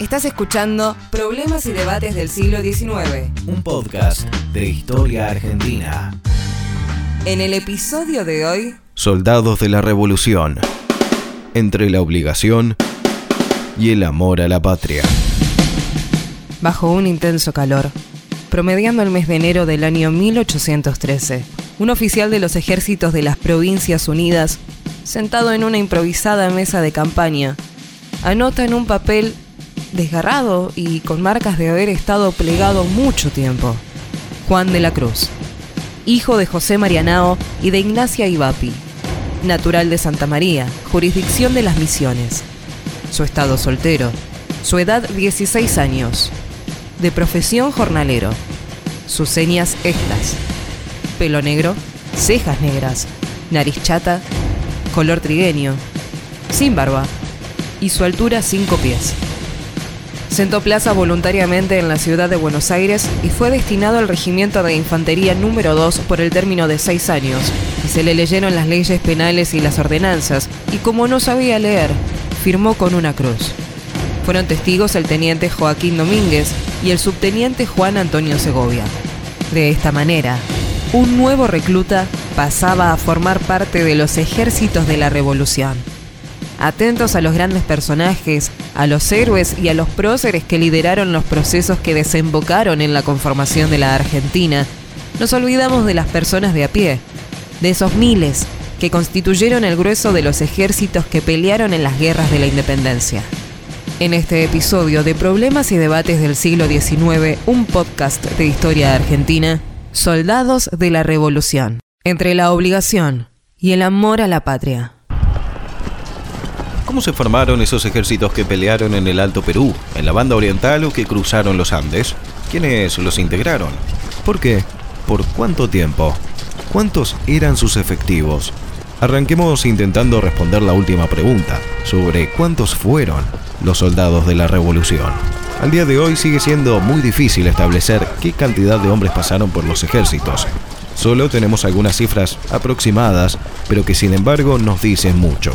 Estás escuchando Problemas y Debates del siglo XIX. Un podcast de historia argentina. En el episodio de hoy, Soldados de la Revolución. Entre la obligación y el amor a la patria. bajo un intenso calor, promediando el mes de enero del año 1813, un oficial de los ejércitos de las Provincias Unidas, sentado en una improvisada mesa de campaña, anota en un papel desgarrado y con marcas de haber estado plegado mucho tiempo. Juan de la Cruz, hijo de José Marianao y de Ignacia Ibapi, natural de Santa María, jurisdicción de las Misiones. Su estado soltero, su edad 16 años, de profesión jornalero. Sus señas estas. Pelo negro, cejas negras, nariz chata, color trigueño, sin barba y su altura 5 pies. Sentó plaza voluntariamente en la ciudad de Buenos Aires y fue destinado al regimiento de infantería número 2 por el término de seis años. Se le leyeron las leyes penales y las ordenanzas, y como no sabía leer, firmó con una cruz. Fueron testigos el teniente Joaquín Domínguez y el subteniente Juan Antonio Segovia. De esta manera, un nuevo recluta pasaba a formar parte de los ejércitos de la revolución. Atentos a los grandes personajes, a los héroes y a los próceres que lideraron los procesos que desembocaron en la conformación de la Argentina, nos olvidamos de las personas de a pie, de esos miles que constituyeron el grueso de los ejércitos que pelearon en las guerras de la independencia. En este episodio de Problemas y Debates del siglo XIX, un podcast de historia argentina, Soldados de la Revolución, entre la obligación y el amor a la patria. ¿Cómo se formaron esos ejércitos que pelearon en el Alto Perú, en la banda oriental o que cruzaron los Andes? ¿Quiénes los integraron? ¿Por qué? ¿Por cuánto tiempo? ¿Cuántos eran sus efectivos? Arranquemos intentando responder la última pregunta, sobre cuántos fueron los soldados de la revolución. Al día de hoy sigue siendo muy difícil establecer qué cantidad de hombres pasaron por los ejércitos. Solo tenemos algunas cifras aproximadas, pero que sin embargo nos dicen mucho.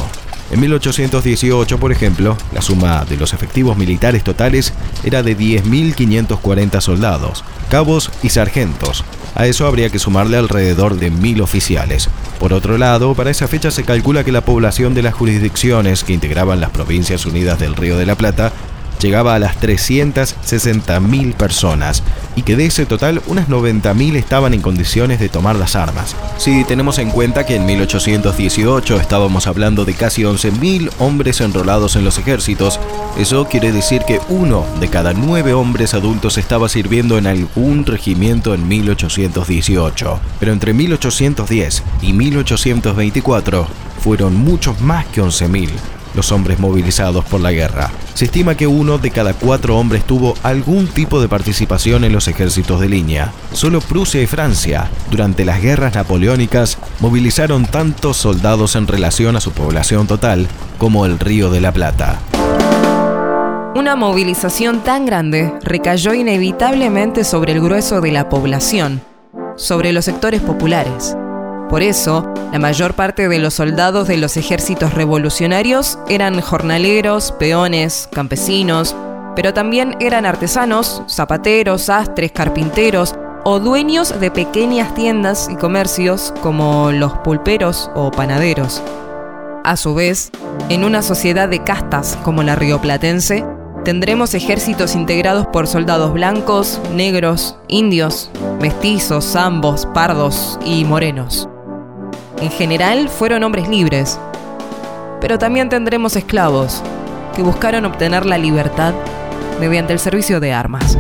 En 1818, por ejemplo, la suma de los efectivos militares totales era de 10.540 soldados, cabos y sargentos. A eso habría que sumarle alrededor de 1.000 oficiales. Por otro lado, para esa fecha se calcula que la población de las jurisdicciones que integraban las Provincias Unidas del Río de la Plata llegaba a las 360.000 personas y que de ese total unas 90.000 estaban en condiciones de tomar las armas. Si tenemos en cuenta que en 1818 estábamos hablando de casi 11.000 hombres enrolados en los ejércitos, eso quiere decir que uno de cada nueve hombres adultos estaba sirviendo en algún regimiento en 1818. Pero entre 1810 y 1824 fueron muchos más que 11.000 los hombres movilizados por la guerra. Se estima que uno de cada cuatro hombres tuvo algún tipo de participación en los ejércitos de línea. Solo Prusia y Francia, durante las guerras napoleónicas, movilizaron tantos soldados en relación a su población total como el Río de la Plata. Una movilización tan grande recayó inevitablemente sobre el grueso de la población, sobre los sectores populares. Por eso, la mayor parte de los soldados de los ejércitos revolucionarios eran jornaleros, peones, campesinos, pero también eran artesanos, zapateros, sastres, carpinteros o dueños de pequeñas tiendas y comercios como los pulperos o panaderos. A su vez, en una sociedad de castas como la rioplatense, tendremos ejércitos integrados por soldados blancos, negros, indios, mestizos, zambos, pardos y morenos. En general fueron hombres libres, pero también tendremos esclavos que buscaron obtener la libertad mediante el servicio de armas.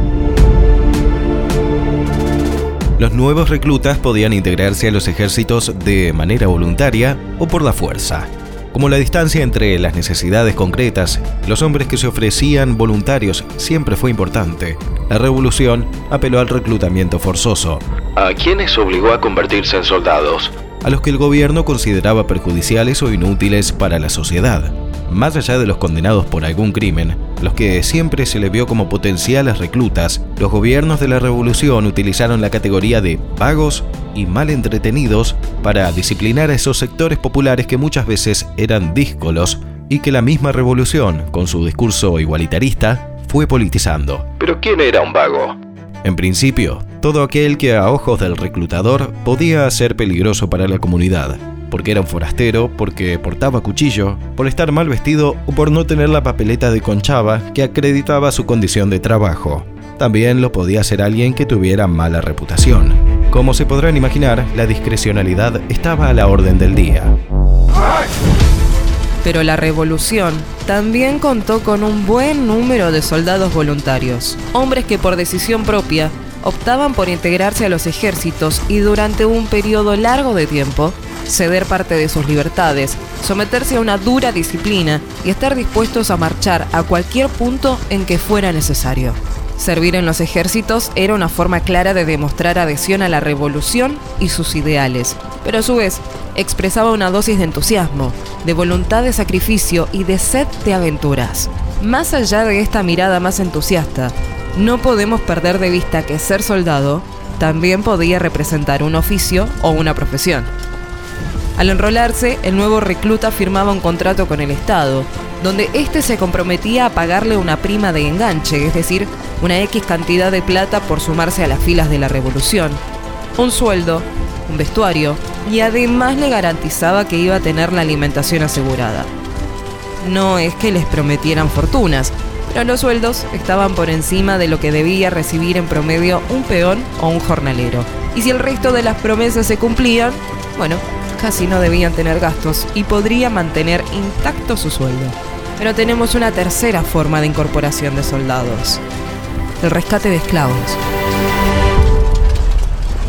Los nuevos reclutas podían integrarse a los ejércitos de manera voluntaria o por la fuerza. Como la distancia entre las necesidades concretas y los hombres que se ofrecían voluntarios siempre fue importante, la revolución apeló al reclutamiento forzoso. ¿A quienes obligó a convertirse en soldados? A los que el gobierno consideraba perjudiciales o inútiles para la sociedad. Más allá de los condenados por algún crimen, los que siempre se le vio como potenciales reclutas, los gobiernos de la revolución utilizaron la categoría de vagos y mal entretenidos para disciplinar a esos sectores populares que muchas veces eran díscolos y que la misma revolución, con su discurso igualitarista, fue politizando. ¿Pero quién era un vago? En principio, todo aquel que a ojos del reclutador podía ser peligroso para la comunidad, porque era un forastero, porque portaba cuchillo, por estar mal vestido o por no tener la papeleta de conchava que acreditaba su condición de trabajo. También lo podía ser alguien que tuviera mala reputación. Como se podrán imaginar, la discrecionalidad estaba a la orden del día. Pero la revolución también contó con un buen número de soldados voluntarios, hombres que por decisión propia optaban por integrarse a los ejércitos y durante un periodo largo de tiempo ceder parte de sus libertades, someterse a una dura disciplina y estar dispuestos a marchar a cualquier punto en que fuera necesario. Servir en los ejércitos era una forma clara de demostrar adhesión a la revolución y sus ideales, pero a su vez expresaba una dosis de entusiasmo, de voluntad de sacrificio y de sed de aventuras. Más allá de esta mirada más entusiasta, no podemos perder de vista que ser soldado también podía representar un oficio o una profesión. Al enrolarse, el nuevo recluta firmaba un contrato con el Estado, donde éste se comprometía a pagarle una prima de enganche, es decir, una X cantidad de plata por sumarse a las filas de la revolución, un sueldo, un vestuario y además le garantizaba que iba a tener la alimentación asegurada. No es que les prometieran fortunas, pero los sueldos estaban por encima de lo que debía recibir en promedio un peón o un jornalero. Y si el resto de las promesas se cumplían, bueno, casi no debían tener gastos y podría mantener intacto su sueldo. Pero tenemos una tercera forma de incorporación de soldados, el rescate de esclavos.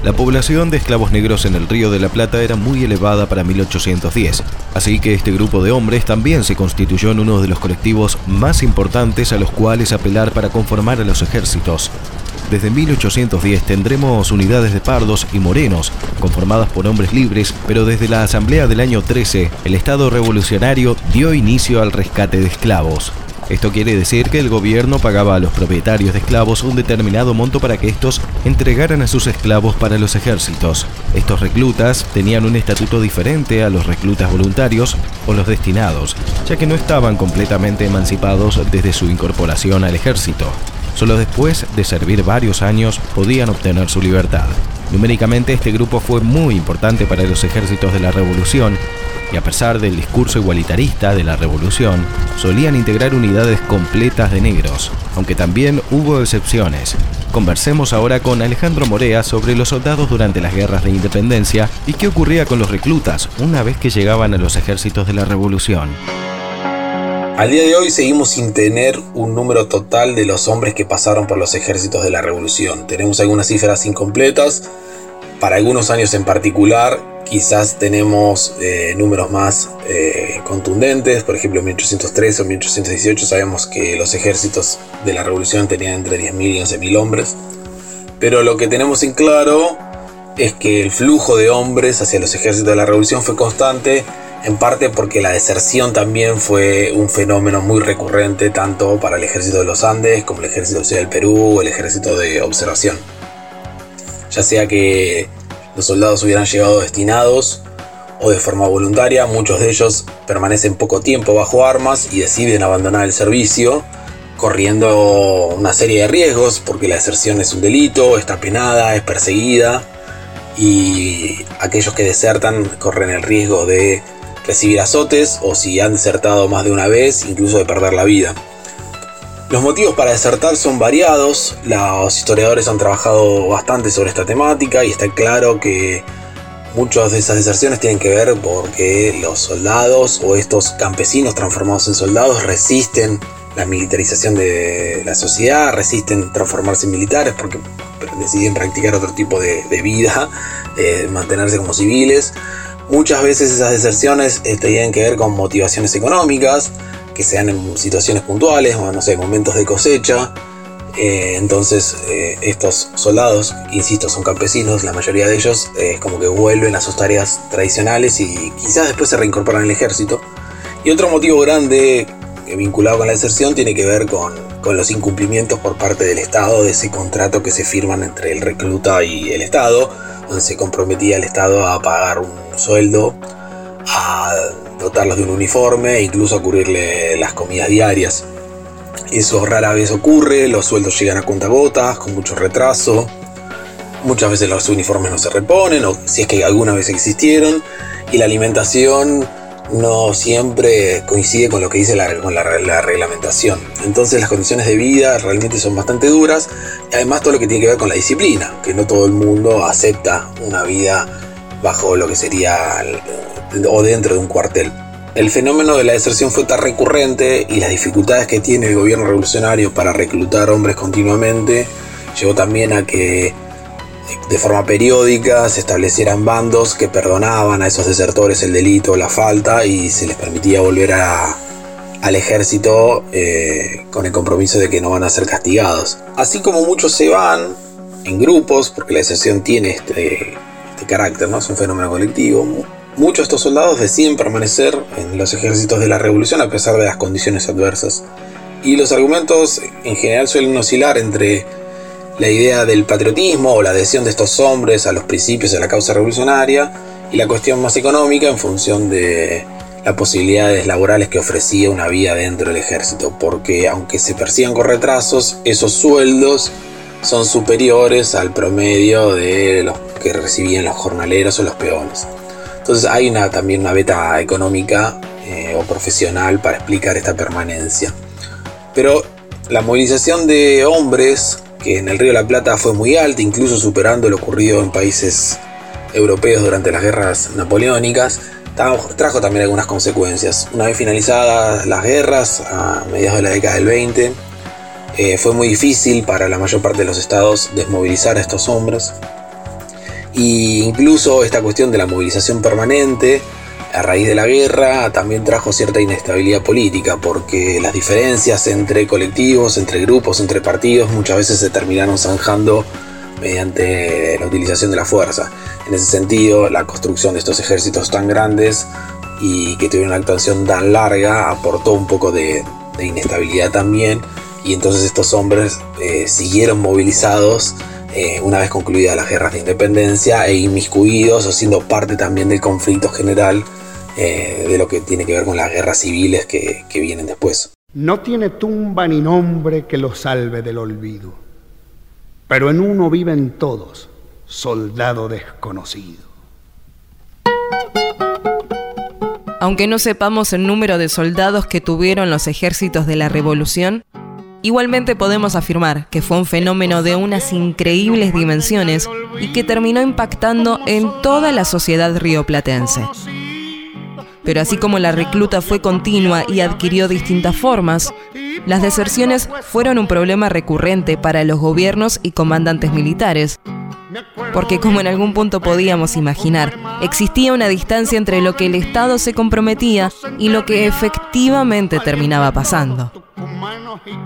La población de esclavos negros en el Río de la Plata era muy elevada para 1810, así que este grupo de hombres también se constituyó en uno de los colectivos más importantes a los cuales apelar para conformar a los ejércitos. Desde 1810 tendremos unidades de pardos y morenos, conformadas por hombres libres, pero desde la Asamblea del año 13, el Estado revolucionario dio inicio al rescate de esclavos. Esto quiere decir que el gobierno pagaba a los propietarios de esclavos un determinado monto para que estos entregaran a sus esclavos para los ejércitos. Estos reclutas tenían un estatuto diferente a los reclutas voluntarios o los destinados, ya que no estaban completamente emancipados desde su incorporación al ejército. Solo después de servir varios años podían obtener su libertad. Numéricamente este grupo fue muy importante para los ejércitos de la revolución y a pesar del discurso igualitarista de la revolución, solían integrar unidades completas de negros, aunque también hubo excepciones. Conversemos ahora con Alejandro Morea sobre los soldados durante las guerras de independencia y qué ocurría con los reclutas una vez que llegaban a los ejércitos de la revolución. Al día de hoy seguimos sin tener un número total de los hombres que pasaron por los ejércitos de la revolución. Tenemos algunas cifras incompletas. Para algunos años en particular Quizás tenemos eh, números más eh, contundentes, por ejemplo en 1813 o 1818 sabemos que los ejércitos de la revolución tenían entre 10.000 y 11.000 hombres, pero lo que tenemos en claro es que el flujo de hombres hacia los ejércitos de la revolución fue constante, en parte porque la deserción también fue un fenómeno muy recurrente tanto para el ejército de los Andes como el ejército del Perú o el ejército de observación. Ya sea que los soldados hubieran llegado destinados o de forma voluntaria, muchos de ellos permanecen poco tiempo bajo armas y deciden abandonar el servicio, corriendo una serie de riesgos porque la deserción es un delito, está penada, es perseguida y aquellos que desertan corren el riesgo de recibir azotes o si han desertado más de una vez, incluso de perder la vida. Los motivos para desertar son variados, los historiadores han trabajado bastante sobre esta temática y está claro que muchas de esas deserciones tienen que ver porque los soldados o estos campesinos transformados en soldados resisten la militarización de la sociedad, resisten transformarse en militares porque deciden practicar otro tipo de, vida, mantenerse como civiles. Muchas veces esas deserciones eh, tienen que ver con motivaciones económicas, que sean en situaciones puntuales o no sé, momentos de cosecha. Eh, entonces eh, estos soldados, insisto, son campesinos, la mayoría de ellos es como que vuelven a sus tareas tradicionales y quizás después se reincorporan al ejército. Y otro motivo grande eh, vinculado con la deserción tiene que ver con, con, los incumplimientos por parte del Estado de ese contrato que se firman entre el recluta y el Estado, donde se comprometía el Estado a pagar un sueldo a dotarlos de un uniforme e incluso a cubrirle las comidas diarias. Eso rara vez ocurre, los sueldos llegan a cuentagotas, con mucho retraso. Muchas veces los uniformes no se reponen, o si es que alguna vez existieron. Y la alimentación no siempre coincide con lo que dice la, la, reglamentación. Entonces las condiciones de vida realmente son bastante duras. Y además todo lo que tiene que ver con la disciplina, que no todo el mundo acepta una vida bajo lo que sería o dentro de un cuartel. El fenómeno de la deserción fue tan recurrente y las dificultades que tiene el gobierno revolucionario para reclutar hombres continuamente llevó también a que de forma periódica se establecieran bandos que perdonaban a esos desertores el delito la falta y se les permitía volver al ejército eh, con el compromiso de que no van a ser castigados. Así como muchos se van en grupos, porque la deserción tiene este, este carácter, ¿no? es un fenómeno colectivo, Muchos de estos soldados deciden permanecer en los ejércitos de la revolución a pesar de las condiciones adversas. Y los argumentos en general suelen oscilar entre la idea del patriotismo o la adhesión de estos hombres a los principios de la causa revolucionaria y la cuestión más económica en función de las posibilidades laborales que ofrecía una vida dentro del ejército, porque aunque se persigan con retrasos, esos sueldos son superiores al promedio de los que recibían los jornaleros o los peones. Entonces hay una, también una beta económica eh, o profesional para explicar esta permanencia. Pero la movilización de hombres, que en el Río de la Plata fue muy alta, incluso superando lo ocurrido en países europeos durante las guerras napoleónicas, trajo también algunas consecuencias. Una vez finalizadas las guerras, a mediados de la década del 20, eh, fue muy difícil para la mayor parte de los estados desmovilizar a estos hombres. Y incluso esta cuestión de la movilización permanente a raíz de la guerra también trajo cierta inestabilidad política porque las diferencias entre colectivos, entre grupos, entre partidos muchas veces se terminaron zanjando mediante la utilización de la fuerza. En ese sentido, la construcción de estos ejércitos tan grandes y que tuvieron una actuación tan larga aportó un poco de, inestabilidad también y entonces estos hombres eh, siguieron movilizados eh, una vez concluidas las guerras de independencia e inmiscuidos o siendo parte también del conflicto general eh, de lo que tiene que ver con las guerras civiles que, que vienen después. No tiene tumba ni nombre que lo salve del olvido, pero en uno viven todos, soldado desconocido. Aunque no sepamos el número de soldados que tuvieron los ejércitos de la Revolución, Igualmente podemos afirmar que fue un fenómeno de unas increíbles dimensiones y que terminó impactando en toda la sociedad rioplatense. Pero así como la recluta fue continua y adquirió distintas formas, las deserciones fueron un problema recurrente para los gobiernos y comandantes militares, porque como en algún punto podíamos imaginar, existía una distancia entre lo que el Estado se comprometía y lo que efectivamente terminaba pasando.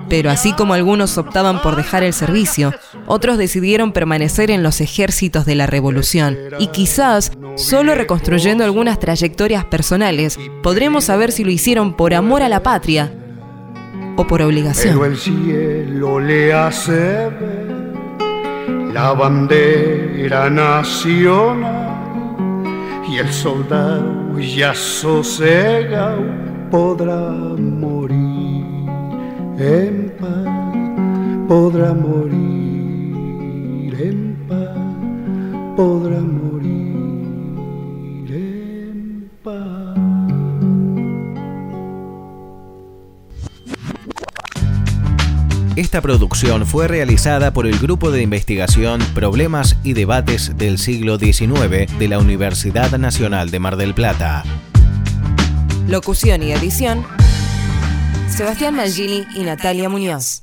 Pero así como algunos optaban por dejar el servicio, otros decidieron permanecer en los ejércitos de la revolución. Y quizás, solo reconstruyendo algunas trayectorias personales, podremos saber si lo hicieron por amor a la patria o por obligación. El cielo le hace la bandera nacional y el soldado ya sosegado podrá morir en paz podrá morir, en paz podrá morir, Esta producción fue realizada por el Grupo de Investigación Problemas y Debates del Siglo XIX de la Universidad Nacional de Mar del Plata. Locución y edición Sebastián Mangini y Natalia Muñoz.